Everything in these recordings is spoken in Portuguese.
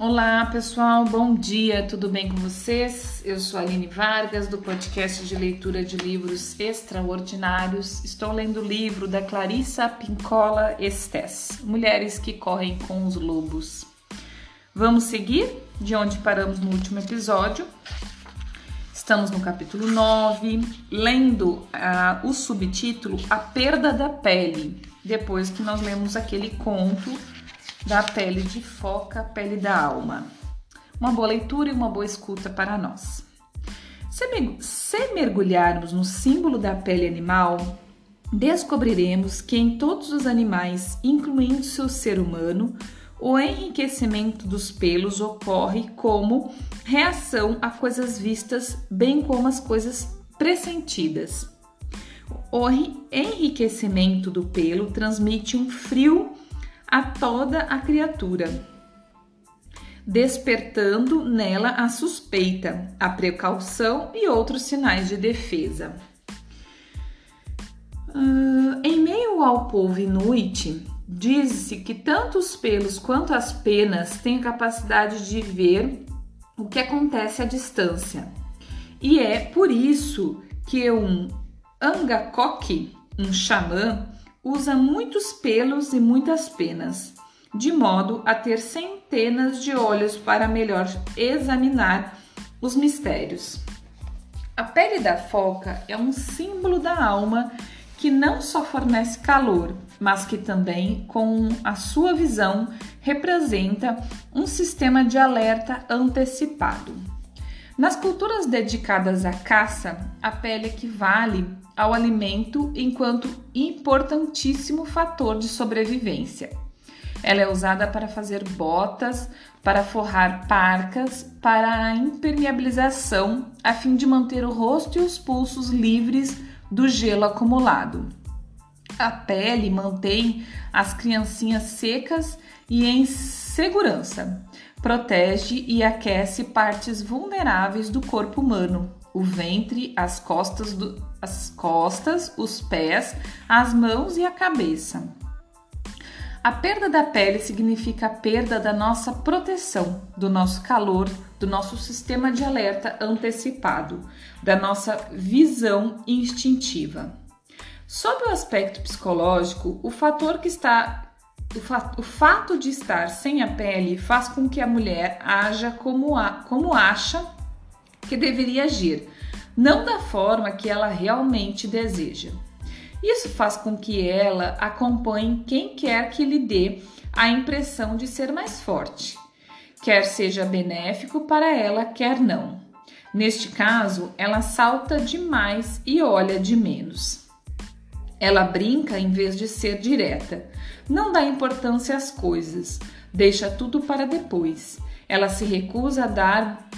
Olá pessoal, bom dia, tudo bem com vocês? Eu sou a Aline Vargas do podcast de leitura de livros extraordinários. Estou lendo o livro da Clarissa Pincola Estes, Mulheres que Correm com os Lobos. Vamos seguir de onde paramos no último episódio. Estamos no capítulo 9, lendo uh, o subtítulo A Perda da Pele, depois que nós lemos aquele conto da pele de foca, pele da alma. Uma boa leitura e uma boa escuta para nós. Se mergulharmos no símbolo da pele animal, descobriremos que em todos os animais, incluindo seu ser humano, o enriquecimento dos pelos ocorre como reação a coisas vistas, bem como as coisas pressentidas. O enriquecimento do pelo transmite um frio a toda a criatura, despertando nela a suspeita, a precaução e outros sinais de defesa. Uh, em meio ao povo inuit, diz-se que tanto os pelos quanto as penas têm a capacidade de ver o que acontece à distância. E é por isso que um angakok, um xamã, usa muitos pelos e muitas penas, de modo a ter centenas de olhos para melhor examinar os mistérios. A pele da foca é um símbolo da alma que não só fornece calor, mas que também, com a sua visão, representa um sistema de alerta antecipado. Nas culturas dedicadas à caça, a pele equivale ao alimento enquanto importantíssimo fator de sobrevivência. Ela é usada para fazer botas, para forrar parcas, para a impermeabilização, a fim de manter o rosto e os pulsos livres do gelo acumulado. A pele mantém as criancinhas secas e em segurança. Protege e aquece partes vulneráveis do corpo humano, o ventre, as costas, do, as costas, os pés, as mãos e a cabeça. A perda da pele significa a perda da nossa proteção, do nosso calor, do nosso sistema de alerta antecipado, da nossa visão instintiva. Sob o aspecto psicológico, o fator que está o, fa o fato de estar sem a pele faz com que a mulher haja como, a, como acha que deveria agir, não da forma que ela realmente deseja. Isso faz com que ela acompanhe quem quer que lhe dê a impressão de ser mais forte, quer seja benéfico para ela, quer não. Neste caso, ela salta demais e olha de menos. Ela brinca em vez de ser direta, não dá importância às coisas, deixa tudo para depois. Ela se recusa a dar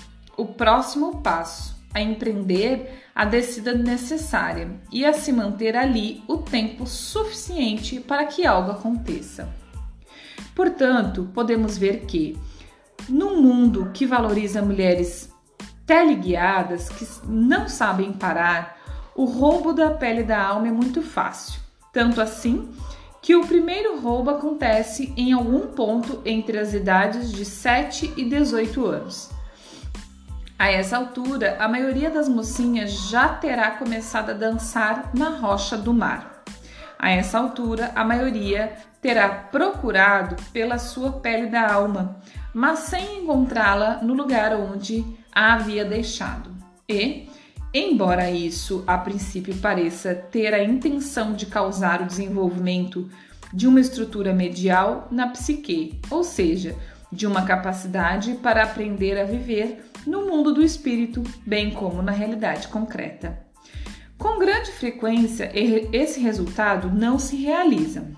o próximo passo, a empreender a descida necessária e a se manter ali o tempo suficiente para que algo aconteça. Portanto, podemos ver que, num mundo que valoriza mulheres teleguiadas que não sabem parar, o roubo da pele da alma é muito fácil. Tanto assim que o primeiro roubo acontece em algum ponto entre as idades de 7 e 18 anos. A essa altura, a maioria das mocinhas já terá começado a dançar na rocha do mar. A essa altura, a maioria terá procurado pela sua pele da alma, mas sem encontrá-la no lugar onde a havia deixado. E, embora isso a princípio pareça ter a intenção de causar o desenvolvimento de uma estrutura medial na psique, ou seja, de uma capacidade para aprender a viver no mundo do espírito, bem como na realidade concreta. Com grande frequência, esse resultado não se realiza,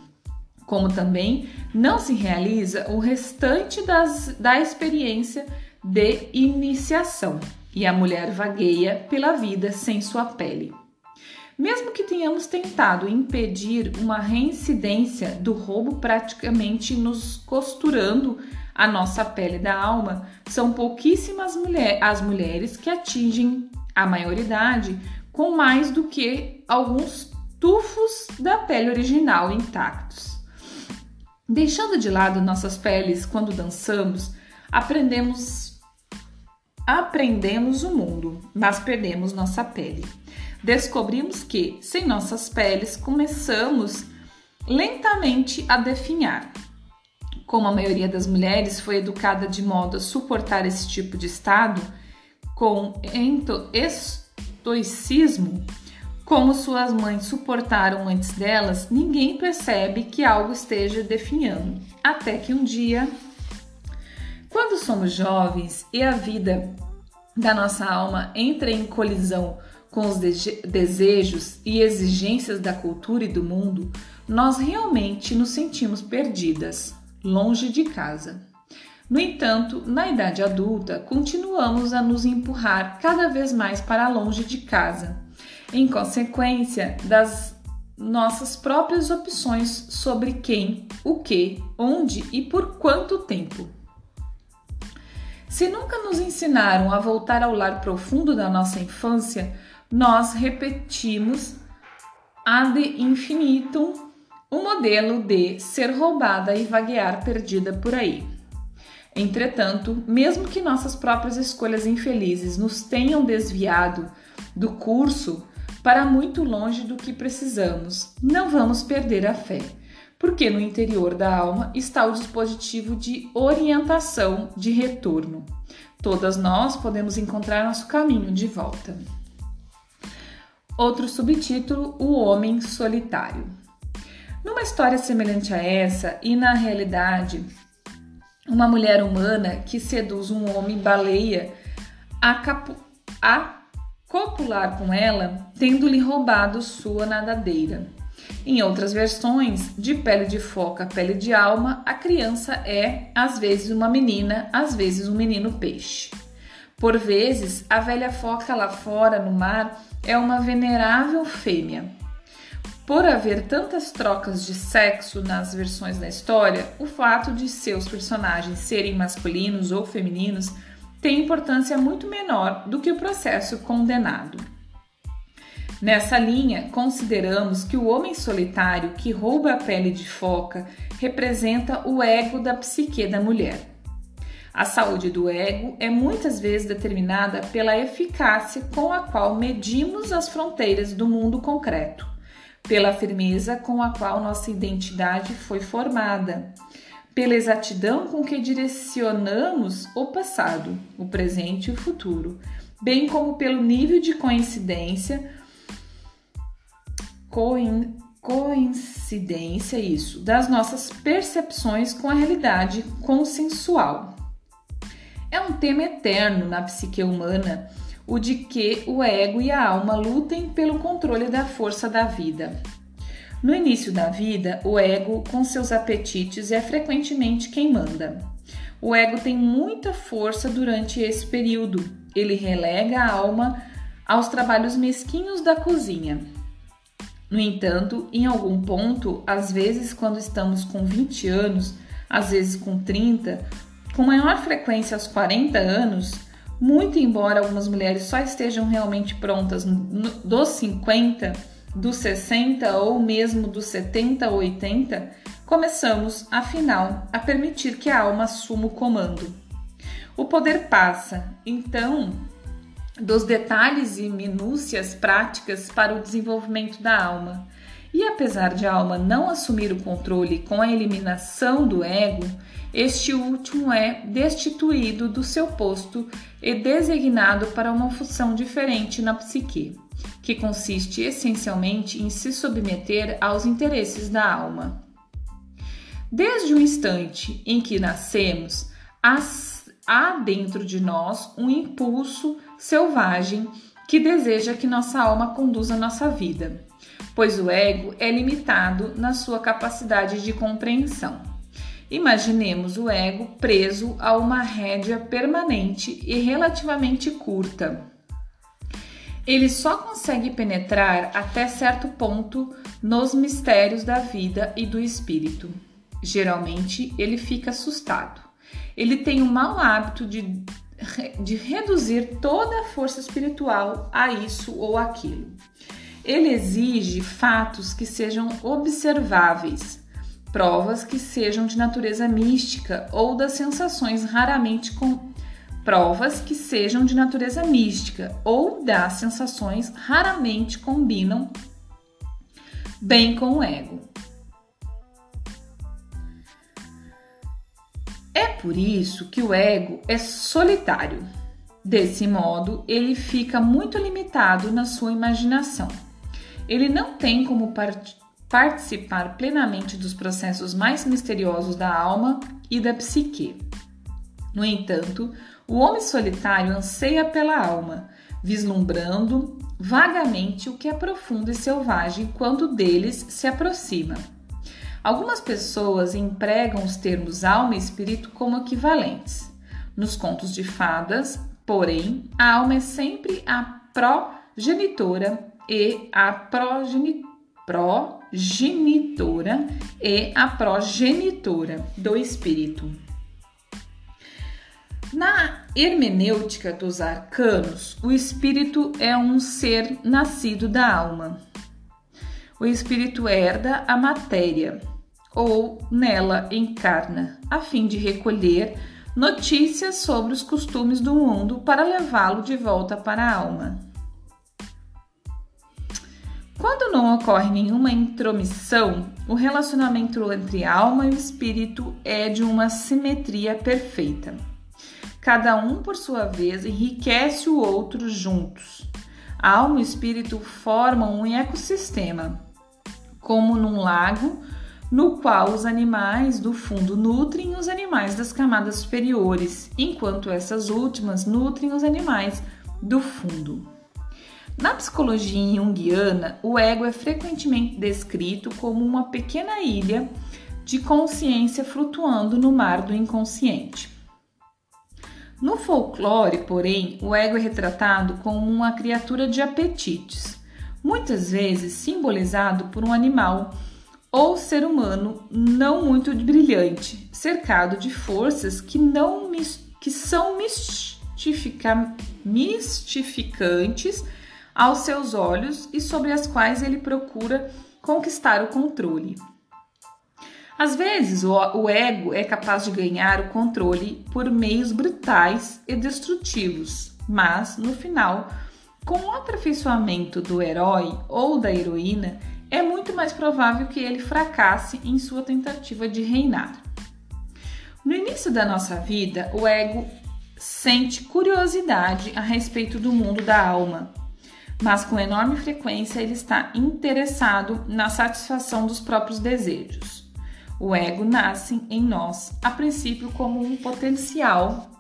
como também não se realiza o restante das, da experiência de iniciação, e a mulher vagueia pela vida sem sua pele. Mesmo que tenhamos tentado impedir uma reincidência do roubo praticamente nos costurando a nossa pele da alma, são pouquíssimas mulher, as mulheres que atingem a maioridade com mais do que alguns tufos da pele original intactos. Deixando de lado nossas peles quando dançamos, aprendemos aprendemos o mundo, mas perdemos nossa pele. Descobrimos que, sem nossas peles, começamos lentamente a definhar. Como a maioria das mulheres foi educada de modo a suportar esse tipo de estado, com estoicismo, como suas mães suportaram antes delas, ninguém percebe que algo esteja definhando. Até que um dia, quando somos jovens e a vida da nossa alma entra em colisão com os desejos e exigências da cultura e do mundo, nós realmente nos sentimos perdidas, longe de casa. No entanto, na idade adulta, continuamos a nos empurrar cada vez mais para longe de casa, em consequência das nossas próprias opções sobre quem, o que, onde e por quanto tempo. Se nunca nos ensinaram a voltar ao lar profundo da nossa infância, nós repetimos ad infinitum o modelo de ser roubada e vaguear perdida por aí. Entretanto, mesmo que nossas próprias escolhas infelizes nos tenham desviado do curso para muito longe do que precisamos, não vamos perder a fé, porque no interior da alma está o dispositivo de orientação de retorno. Todas nós podemos encontrar nosso caminho de volta. Outro subtítulo: O Homem Solitário. Numa história semelhante a essa, e na realidade, uma mulher humana que seduz um homem baleia a, capu a copular com ela, tendo-lhe roubado sua nadadeira. Em outras versões, de pele de foca, pele de alma, a criança é às vezes uma menina, às vezes um menino peixe. Por vezes, a velha foca lá fora no mar é uma venerável fêmea, por haver tantas trocas de sexo nas versões da história, o fato de seus personagens serem masculinos ou femininos tem importância muito menor do que o processo condenado. Nessa linha, consideramos que o homem solitário que rouba a pele de foca representa o ego da psique da mulher. A saúde do ego é muitas vezes determinada pela eficácia com a qual medimos as fronteiras do mundo concreto pela firmeza com a qual nossa identidade foi formada, pela exatidão com que direcionamos o passado, o presente e o futuro, bem como pelo nível de coincidência, coin, coincidência isso, das nossas percepções com a realidade consensual. É um tema eterno na psique humana o de que o ego e a alma lutem pelo controle da força da vida. No início da vida, o ego, com seus apetites, é frequentemente quem manda. O ego tem muita força durante esse período. Ele relega a alma aos trabalhos mesquinhos da cozinha. No entanto, em algum ponto, às vezes quando estamos com 20 anos, às vezes com 30, com maior frequência aos 40 anos, muito embora algumas mulheres só estejam realmente prontas dos 50, dos 60 ou mesmo dos 70 ou 80, começamos, afinal, a permitir que a alma assuma o comando. O poder passa, então, dos detalhes e minúcias práticas para o desenvolvimento da alma. E apesar de a alma não assumir o controle com a eliminação do ego, este último é destituído do seu posto e designado para uma função diferente na psique, que consiste essencialmente em se submeter aos interesses da alma. Desde o instante em que nascemos, há dentro de nós um impulso selvagem que deseja que nossa alma conduza nossa vida, pois o ego é limitado na sua capacidade de compreensão. Imaginemos o ego preso a uma rédea permanente e relativamente curta. Ele só consegue penetrar até certo ponto nos mistérios da vida e do espírito. Geralmente, ele fica assustado. Ele tem o mau hábito de, de reduzir toda a força espiritual a isso ou aquilo. Ele exige fatos que sejam observáveis, provas que sejam de natureza mística ou das sensações raramente com provas que sejam de natureza mística ou das sensações raramente combinam bem com o ego. É por isso que o ego é solitário. Desse modo, ele fica muito limitado na sua imaginação. Ele não tem como part participar plenamente dos processos mais misteriosos da alma e da psique. No entanto, o homem solitário anseia pela alma, vislumbrando vagamente o que é profundo e selvagem quando deles se aproxima. Algumas pessoas empregam os termos alma e espírito como equivalentes. Nos contos de fadas, porém, a alma é sempre a progenitora e a progenitora progenitora e a progenitora do espírito. Na hermenêutica dos arcanos, o espírito é um ser nascido da alma. O espírito herda a matéria ou nela encarna, a fim de recolher notícias sobre os costumes do mundo para levá-lo de volta para a alma. Quando não ocorre nenhuma intromissão, o relacionamento entre alma e espírito é de uma simetria perfeita. Cada um, por sua vez, enriquece o outro juntos. A alma e espírito formam um ecossistema, como num lago no qual os animais do fundo nutrem os animais das camadas superiores, enquanto essas últimas nutrem os animais do fundo. Na psicologia junguiana, o ego é frequentemente descrito como uma pequena ilha de consciência flutuando no mar do inconsciente. No folclore, porém, o ego é retratado como uma criatura de apetites, muitas vezes simbolizado por um animal ou ser humano não muito brilhante, cercado de forças que não que são mistifica, mistificantes aos seus olhos e sobre as quais ele procura conquistar o controle. Às vezes, o, ego é capaz de ganhar o controle por meios brutais e destrutivos, mas no final, com o aperfeiçoamento do herói ou da heroína, é muito mais provável que ele fracasse em sua tentativa de reinar. No início da nossa vida, o ego sente curiosidade a respeito do mundo da alma, mas com enorme frequência ele está interessado na satisfação dos próprios desejos. O ego nasce em nós, a princípio, como um potencial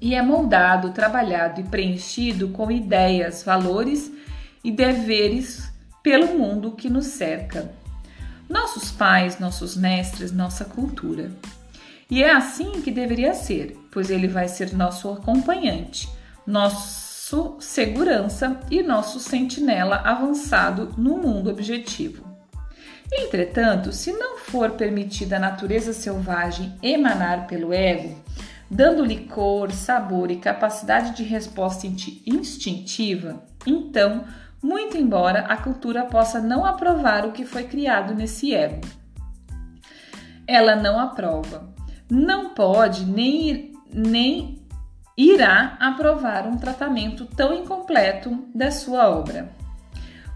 e é moldado, trabalhado e preenchido com ideias, valores e deveres pelo mundo que nos cerca. Nossos pais, nossos mestres, nossa cultura. E é assim que deveria ser, pois ele vai ser nosso acompanhante, nosso segurança e nosso sentinela avançado no mundo objetivo. Entretanto, se não for permitida a natureza selvagem emanar pelo ego, dando-lhe cor, sabor e capacidade de resposta instintiva, então, muito embora a cultura possa não aprovar o que foi criado nesse ego, ela não aprova. Não pode nem, nem irá aprovar um tratamento tão incompleto da sua obra.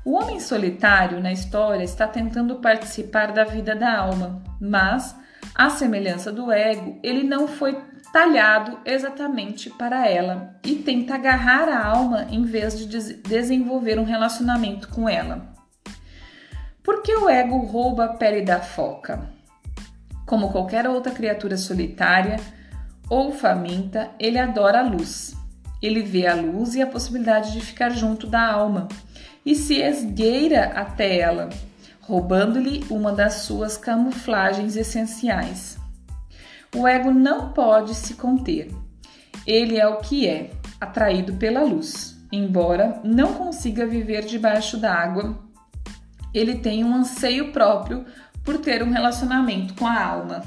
O homem solitário na história está tentando participar da vida da alma, mas, à semelhança do ego, ele não foi talhado exatamente para ela e tenta agarrar a alma em vez de desenvolver um relacionamento com ela. Por que o ego rouba a pele da foca? Como qualquer outra criatura solitária, ou faminta, ele adora a luz. Ele vê a luz e a possibilidade de ficar junto da alma e se esgueira até ela, roubando-lhe uma das suas camuflagens essenciais. O ego não pode se conter. Ele é o que é, atraído pela luz. Embora não consiga viver debaixo d'água, ele tem um anseio próprio por ter um relacionamento com a alma.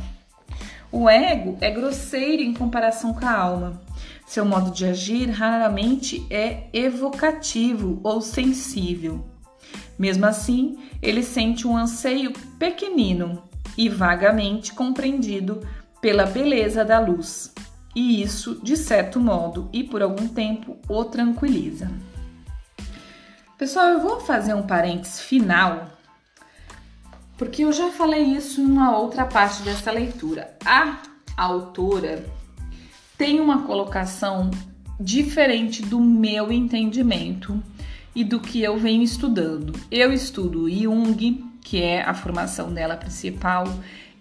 O ego é grosseiro em comparação com a alma. Seu modo de agir raramente é evocativo ou sensível. Mesmo assim, ele sente um anseio pequenino e vagamente compreendido pela beleza da luz. E isso, de certo modo e por algum tempo, o tranquiliza. Pessoal, eu vou fazer um parênteses final, porque eu já falei isso em uma outra parte dessa leitura. A autora tem uma colocação diferente do meu entendimento e do que eu venho estudando. Eu estudo Jung, que é a formação dela principal,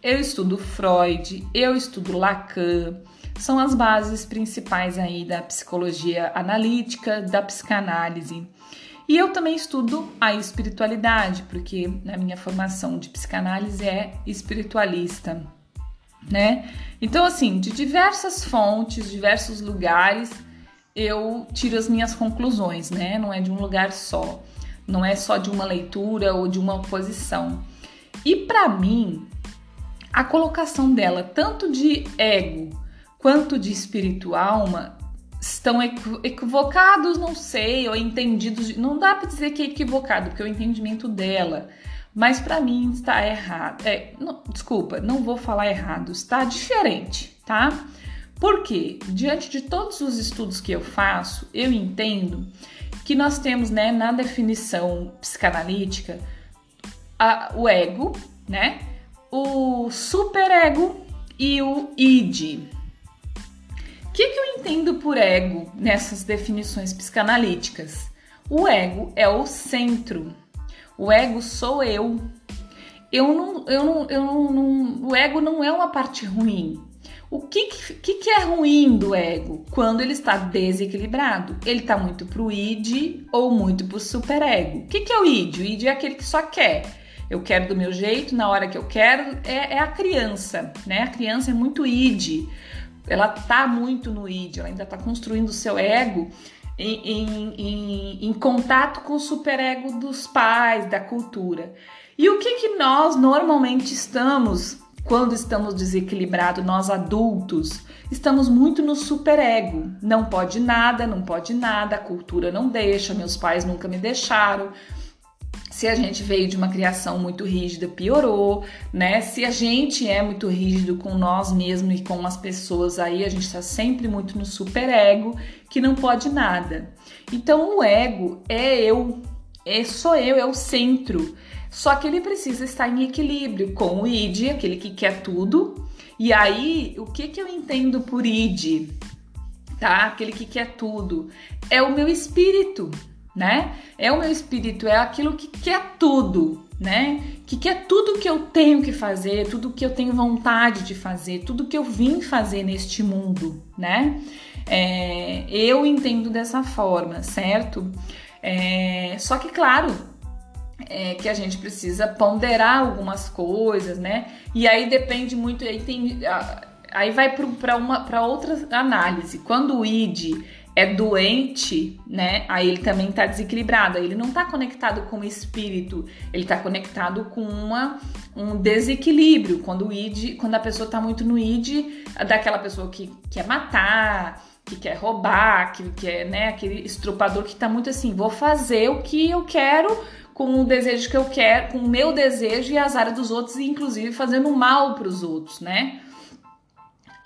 eu estudo Freud, eu estudo Lacan, são as bases principais aí da psicologia analítica, da psicanálise. E eu também estudo a espiritualidade, porque na minha formação de psicanálise é espiritualista, né? Então, assim, de diversas fontes, diversos lugares, eu tiro as minhas conclusões, né? Não é de um lugar só, não é só de uma leitura ou de uma posição. E para mim, a colocação dela, tanto de ego quanto de espírito alma, estão equivocados, não sei, ou entendidos. Não dá para dizer que é equivocado, porque é o entendimento dela. Mas para mim está errado. É, não, desculpa, não vou falar errado, está diferente, tá? Porque, diante de todos os estudos que eu faço, eu entendo que nós temos, né, na definição psicanalítica, a, o ego, né, o superego e o id. Que, que eu entendo por ego nessas definições psicanalíticas? O ego é o centro. O ego sou eu. Eu não, eu não, eu não, não o ego não é uma parte ruim. O que, que, que, é ruim do ego? Quando ele está desequilibrado. Ele está muito pro id ou muito pro superego. O que, que é o id? O id é aquele que só quer. Eu quero do meu jeito, na hora que eu quero. É, é a criança, né? A criança é muito id. Ela tá muito no id, ela ainda está construindo o seu ego em, em, em, em, contato com o superego dos pais, da cultura. E o que, que nós normalmente estamos quando estamos desequilibrados, nós adultos, estamos muito no superego. Não pode nada, não pode nada, a cultura não deixa, meus pais nunca me deixaram. Se a gente veio de uma criação muito rígida, piorou, né? Se a gente é muito rígido com nós mesmos e com as pessoas, aí a gente está sempre muito no superego, que não pode nada. Então o ego é eu, é sou eu, é o centro. Só que ele precisa estar em equilíbrio com o id, aquele que quer tudo. E aí, o que que eu entendo por id? Tá? Aquele que quer tudo. É o meu espírito, né? É o meu espírito, é aquilo que quer tudo, né? Que quer tudo que eu tenho que fazer, tudo que eu tenho vontade de fazer, tudo que eu vim fazer neste mundo, né? É, eu entendo dessa forma, certo? É, só que, claro, é, que a gente precisa ponderar algumas coisas, né? E aí depende muito, aí tem, aí vai para outra análise. Quando o id é doente, né? Aí ele também está desequilibrado. Aí ele não está conectado com o espírito, ele está conectado com uma, um desequilíbrio. Quando o id, quando a pessoa está muito no id, daquela pessoa que quer matar, que quer roubar, que quer, né? Aquele estrupador que está muito assim, vou fazer o que eu quero com o desejo que eu quero, com o meu desejo e as áreas dos outros, inclusive fazendo mal para os outros, né?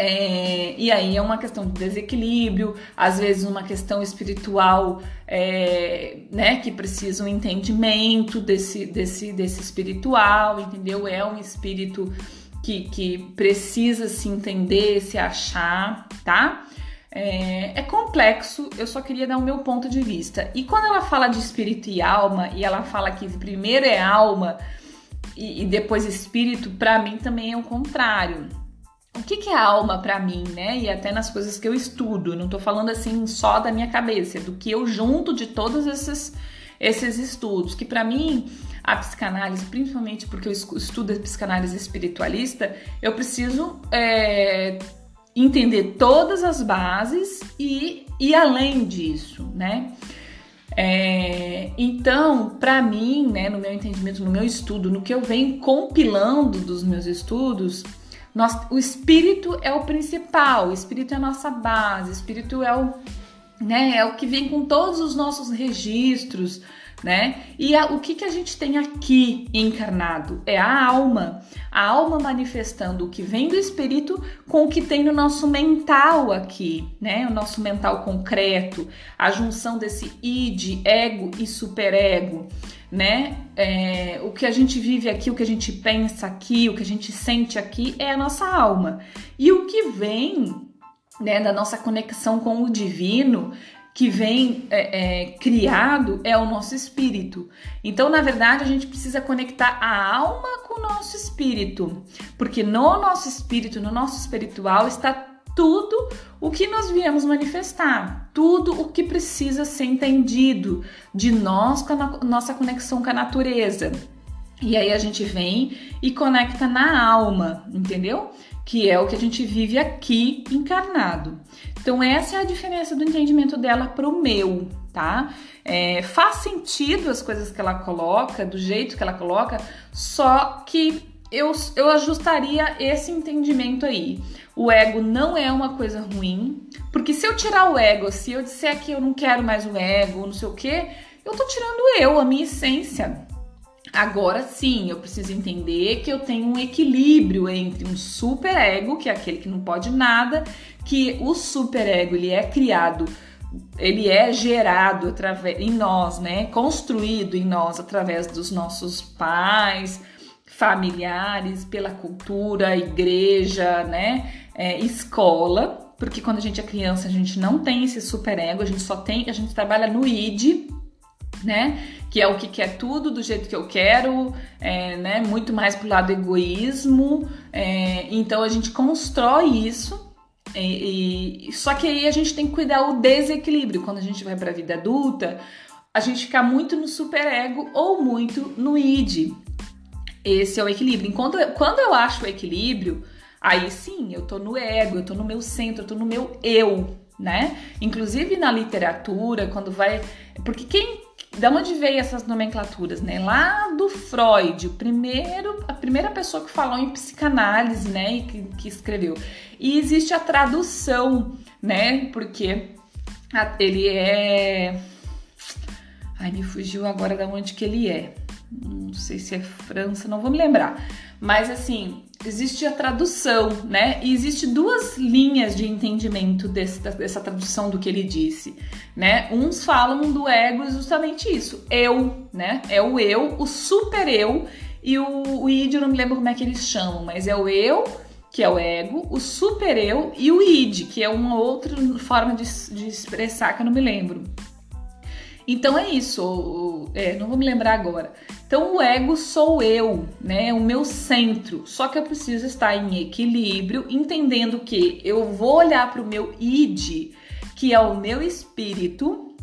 É, e aí é uma questão de desequilíbrio, às vezes uma questão espiritual, é, né, que precisa um entendimento desse, desse, desse espiritual, entendeu? É um espírito que, que precisa se entender, se achar, tá? É, é, complexo, eu só queria dar o meu ponto de vista. E quando ela fala de espírito e alma, e ela fala que primeiro é alma e, e depois espírito, para mim também é o contrário. O que, que é alma para mim, né? E até nas coisas que eu estudo, não tô falando assim só da minha cabeça, do que eu junto de todos esses, esses estudos, que para mim a psicanálise, principalmente porque eu estudo a psicanálise espiritualista, eu preciso é, entender todas as bases e, e além disso, né? É, então, para mim, né, no meu entendimento, no meu estudo, no que eu venho compilando dos meus estudos, nós, o espírito é o principal, o espírito é a nossa base, o espírito é o, né, é o que vem com todos os nossos registros, né? E a, o que, que a gente tem aqui encarnado? É a alma. A alma manifestando o que vem do espírito com o que tem no nosso mental aqui, né? O nosso mental concreto, a junção desse id, ego e superego, né? É, o que a gente vive aqui, o que a gente pensa aqui, o que a gente sente aqui é a nossa alma. E o que vem né, da nossa conexão com o divino que vem é, é, criado é o nosso espírito. Então, na verdade, a gente precisa conectar a alma com o nosso espírito, porque no nosso espírito, no nosso espiritual, está tudo o que nós viemos manifestar, tudo o que precisa ser entendido de nós com a nossa conexão com a natureza. E aí a gente vem e conecta na alma, entendeu? Que é o que a gente vive aqui encarnado. Então, essa é a diferença do entendimento dela para o meu, tá? É, faz sentido as coisas que ela coloca, do jeito que ela coloca, só que eu, eu ajustaria esse entendimento aí. O ego não é uma coisa ruim, porque se eu tirar o ego, se eu disser que eu não quero mais o ego, não sei o que, eu tô tirando eu, a minha essência. Agora sim, eu preciso entender que eu tenho um equilíbrio entre um superego, que é aquele que não pode nada, que o superego ele é criado, ele é gerado através em nós, né? Construído em nós através dos nossos pais, familiares, pela cultura, igreja, né? É, escola, porque quando a gente é criança a gente não tem esse superego, a gente só tem, a gente trabalha no id, né? Que é o que quer tudo do jeito que eu quero, é, né? Muito mais pro lado egoísmo. É, então a gente constrói isso. E, e, só que aí a gente tem que cuidar o desequilíbrio quando a gente vai para a vida adulta, a gente fica muito no superego ou muito no id. Esse é o equilíbrio. Enquanto, quando eu acho o equilíbrio, aí sim, eu tô no ego, eu tô no meu centro, eu tô no meu eu, né? Inclusive na literatura, quando vai. Porque quem da onde veio essas nomenclaturas, né? Lá do Freud, o primeiro, a primeira pessoa que falou em psicanálise, né? E que, que escreveu. E existe a tradução, né? Porque ele é. Ai, me fugiu agora da onde que ele é. Não sei se é França, não vou me lembrar. Mas assim, existe a tradução, né? E existe duas linhas de entendimento desse, dessa tradução do que ele disse, né? Uns falam do ego justamente isso, eu, né? É o eu, o super eu e o, o id, eu não me lembro como é que eles chamam, mas é o eu que é o ego, o super eu e o id, que é uma outra forma de, de expressar que eu não me lembro. Então é isso, é, não vou me lembrar agora. Então o ego sou eu, né? O meu centro. Só que eu preciso estar em equilíbrio, entendendo que eu vou olhar para o meu id, que é o meu espírito,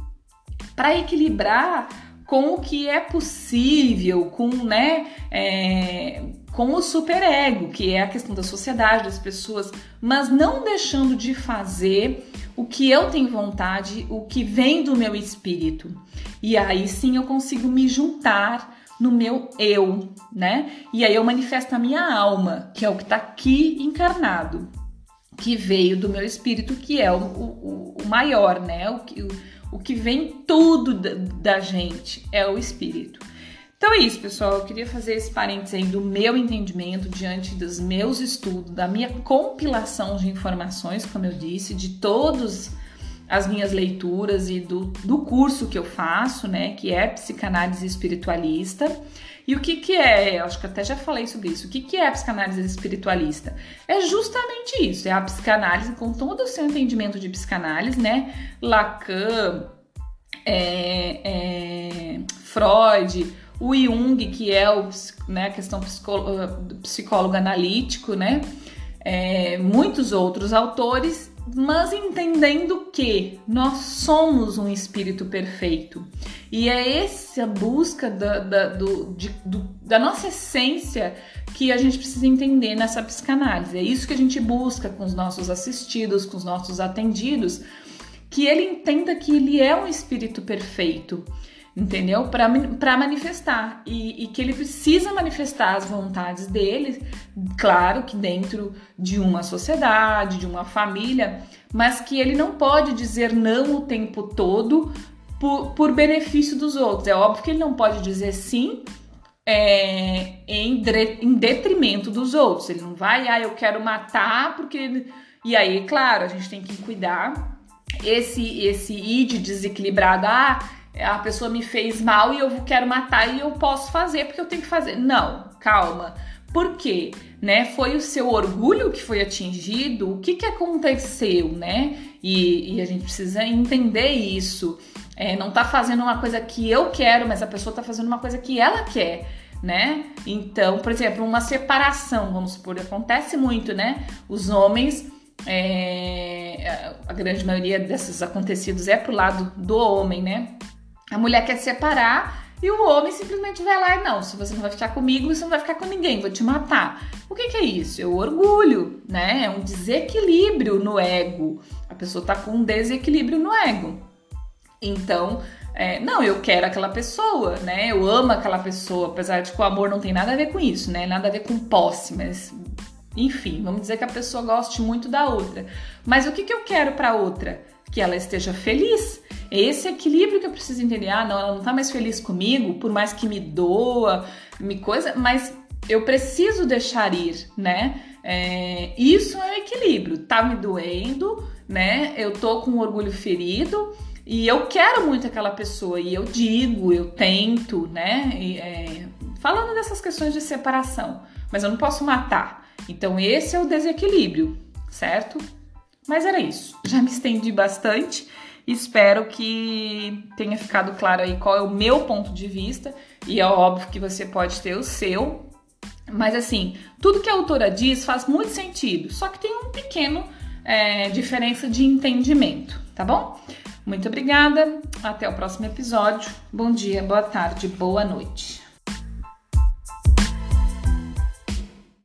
para equilibrar com o que é possível, com, né? É, com o superego, que é a questão da sociedade, das pessoas, mas não deixando de fazer o que eu tenho vontade, o que vem do meu espírito. E aí sim eu consigo me juntar no meu eu, né? E aí eu manifesto a minha alma, que é o que está aqui encarnado, que veio do meu espírito, que é o, o, o maior, né? O que, o, o que vem tudo da, da gente é o espírito. Então é isso, pessoal. Eu queria fazer esse parênteses aí do meu entendimento diante dos meus estudos, da minha compilação de informações, como eu disse, de todas as minhas leituras e do, do curso que eu faço, né, que é psicanálise espiritualista. E o que, que é? Eu acho que até já falei sobre isso. O que, que é a psicanálise espiritualista? É justamente isso, é a psicanálise com todo o seu entendimento de psicanálise, né? Lacan, é, é, Freud, o Jung, que é o, né, a questão psicólogo, psicólogo analítico, né? É, muitos outros autores, mas entendendo que nós somos um espírito perfeito. E é essa busca da, da, do, de, do, da nossa essência que a gente precisa entender nessa psicanálise. É isso que a gente busca com os nossos assistidos, com os nossos atendidos, que ele entenda que ele é um espírito perfeito entendeu? Para manifestar e, e, que ele precisa manifestar as vontades dele, claro que dentro de uma sociedade, de uma família, mas que ele não pode dizer não o tempo todo por, por benefício dos outros. É óbvio que ele não pode dizer sim é, em, em detrimento dos outros. Ele não vai, ah, eu quero matar porque. E aí, claro, a gente tem que cuidar. Esse, esse id desequilibrado, ah, a pessoa me fez mal e eu quero matar e eu posso fazer porque eu tenho que fazer. Não, calma. Por quê? Né? Foi o seu orgulho que foi atingido? O que, que aconteceu, né? E, e a gente precisa entender isso. É, não tá fazendo uma coisa que eu quero, mas a pessoa tá fazendo uma coisa que ela quer, né? Então, por exemplo, uma separação, vamos supor, acontece muito, né? Os homens, é, a grande maioria desses acontecidos é pro lado do homem, né? A mulher quer separar e o homem simplesmente vai lá e não, se você não vai ficar comigo, você não vai ficar com ninguém, vou te matar. O que, que é isso? É o orgulho, né? É um desequilíbrio no ego. A pessoa tá com um desequilíbrio no ego. Então, é, não, eu quero aquela pessoa, né? Eu amo aquela pessoa, apesar de que o amor não tem nada a ver com isso, né? Nada a ver com posse, mas enfim, vamos dizer que a pessoa goste muito da outra. Mas o que, que eu quero para outra? Que ela esteja feliz. É esse equilíbrio que eu preciso entender. Ah, não, ela não tá mais feliz comigo, por mais que me doa, me coisa, mas eu preciso deixar ir, né? É, isso é o equilíbrio. Tá me doendo, né? Eu tô com orgulho ferido, e eu quero muito aquela pessoa e eu digo, eu tento, né? E, é, falando dessas questões de separação, mas eu não posso matar. Então esse é o desequilíbrio, certo? Mas era isso. Já me estendi bastante. Espero que tenha ficado claro aí qual é o meu ponto de vista e é óbvio que você pode ter o seu. Mas assim, tudo que a autora diz faz muito sentido, só que tem um pequeno é, diferença de entendimento, tá bom? Muito obrigada, até o próximo episódio. Bom dia, boa tarde, boa noite.